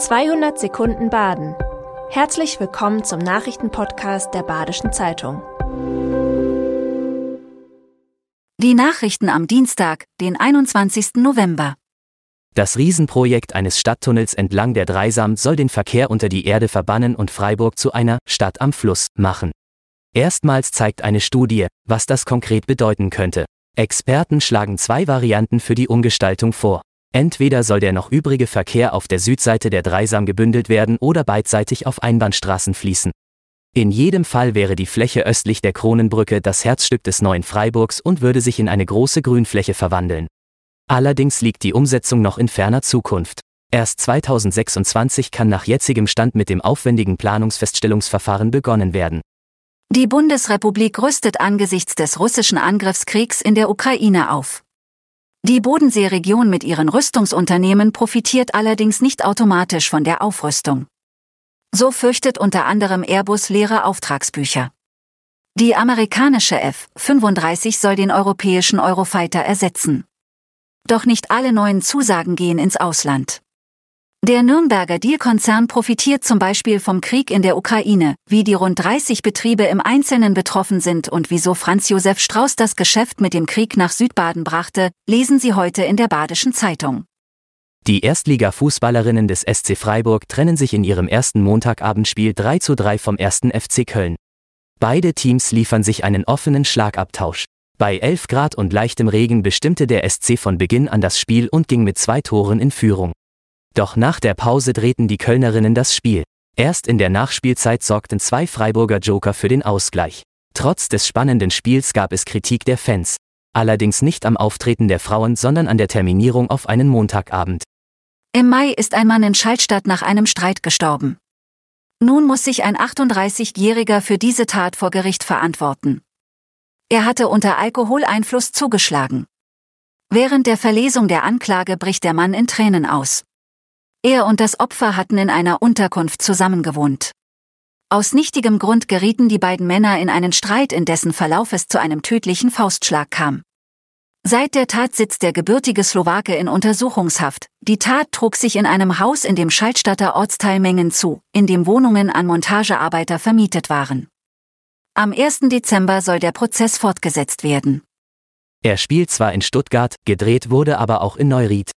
200 Sekunden Baden. Herzlich willkommen zum Nachrichtenpodcast der Badischen Zeitung. Die Nachrichten am Dienstag, den 21. November. Das Riesenprojekt eines Stadttunnels entlang der Dreisam soll den Verkehr unter die Erde verbannen und Freiburg zu einer Stadt am Fluss machen. Erstmals zeigt eine Studie, was das konkret bedeuten könnte. Experten schlagen zwei Varianten für die Umgestaltung vor. Entweder soll der noch übrige Verkehr auf der Südseite der Dreisam gebündelt werden oder beidseitig auf Einbahnstraßen fließen. In jedem Fall wäre die Fläche östlich der Kronenbrücke das Herzstück des neuen Freiburgs und würde sich in eine große Grünfläche verwandeln. Allerdings liegt die Umsetzung noch in ferner Zukunft. Erst 2026 kann nach jetzigem Stand mit dem aufwendigen Planungsfeststellungsverfahren begonnen werden. Die Bundesrepublik rüstet angesichts des russischen Angriffskriegs in der Ukraine auf. Die Bodenseeregion mit ihren Rüstungsunternehmen profitiert allerdings nicht automatisch von der Aufrüstung. So fürchtet unter anderem Airbus leere Auftragsbücher. Die amerikanische F-35 soll den europäischen Eurofighter ersetzen. Doch nicht alle neuen Zusagen gehen ins Ausland. Der Nürnberger Deal-Konzern profitiert zum Beispiel vom Krieg in der Ukraine, wie die rund 30 Betriebe im Einzelnen betroffen sind und wieso Franz Josef Strauß das Geschäft mit dem Krieg nach Südbaden brachte, lesen Sie heute in der Badischen Zeitung. Die Erstliga-Fußballerinnen des SC Freiburg trennen sich in ihrem ersten Montagabendspiel 3 zu 3 vom ersten FC Köln. Beide Teams liefern sich einen offenen Schlagabtausch. Bei 11 Grad und leichtem Regen bestimmte der SC von Beginn an das Spiel und ging mit zwei Toren in Führung. Doch nach der Pause drehten die Kölnerinnen das Spiel. Erst in der Nachspielzeit sorgten zwei Freiburger Joker für den Ausgleich. Trotz des spannenden Spiels gab es Kritik der Fans. Allerdings nicht am Auftreten der Frauen, sondern an der Terminierung auf einen Montagabend. Im Mai ist ein Mann in Schaltstadt nach einem Streit gestorben. Nun muss sich ein 38-Jähriger für diese Tat vor Gericht verantworten. Er hatte unter Alkoholeinfluss zugeschlagen. Während der Verlesung der Anklage bricht der Mann in Tränen aus. Er und das Opfer hatten in einer Unterkunft zusammengewohnt. Aus nichtigem Grund gerieten die beiden Männer in einen Streit, in dessen Verlauf es zu einem tödlichen Faustschlag kam. Seit der Tat sitzt der gebürtige Slowake in Untersuchungshaft. Die Tat trug sich in einem Haus in dem Schaltstatter Ortsteil Mengen zu, in dem Wohnungen an Montagearbeiter vermietet waren. Am 1. Dezember soll der Prozess fortgesetzt werden. Er spielt zwar in Stuttgart, gedreht wurde aber auch in Neuried.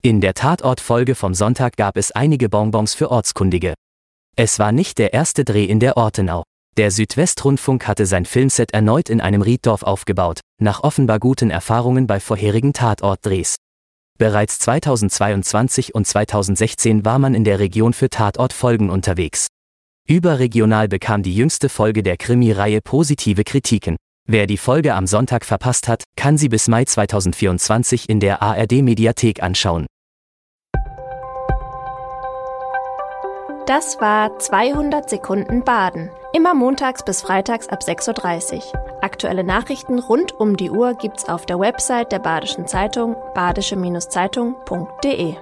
In der Tatortfolge vom Sonntag gab es einige Bonbons für Ortskundige. Es war nicht der erste Dreh in der Ortenau. Der Südwestrundfunk hatte sein Filmset erneut in einem Rieddorf aufgebaut, nach offenbar guten Erfahrungen bei vorherigen Tatortdrehs. Bereits 2022 und 2016 war man in der Region für Tatortfolgen unterwegs. Überregional bekam die jüngste Folge der Krimi-Reihe positive Kritiken. Wer die Folge am Sonntag verpasst hat, kann sie bis Mai 2024 in der ARD-Mediathek anschauen. Das war 200 Sekunden Baden. Immer montags bis freitags ab 6.30 Uhr. Aktuelle Nachrichten rund um die Uhr gibt's auf der Website der Badischen Zeitung badische-zeitung.de.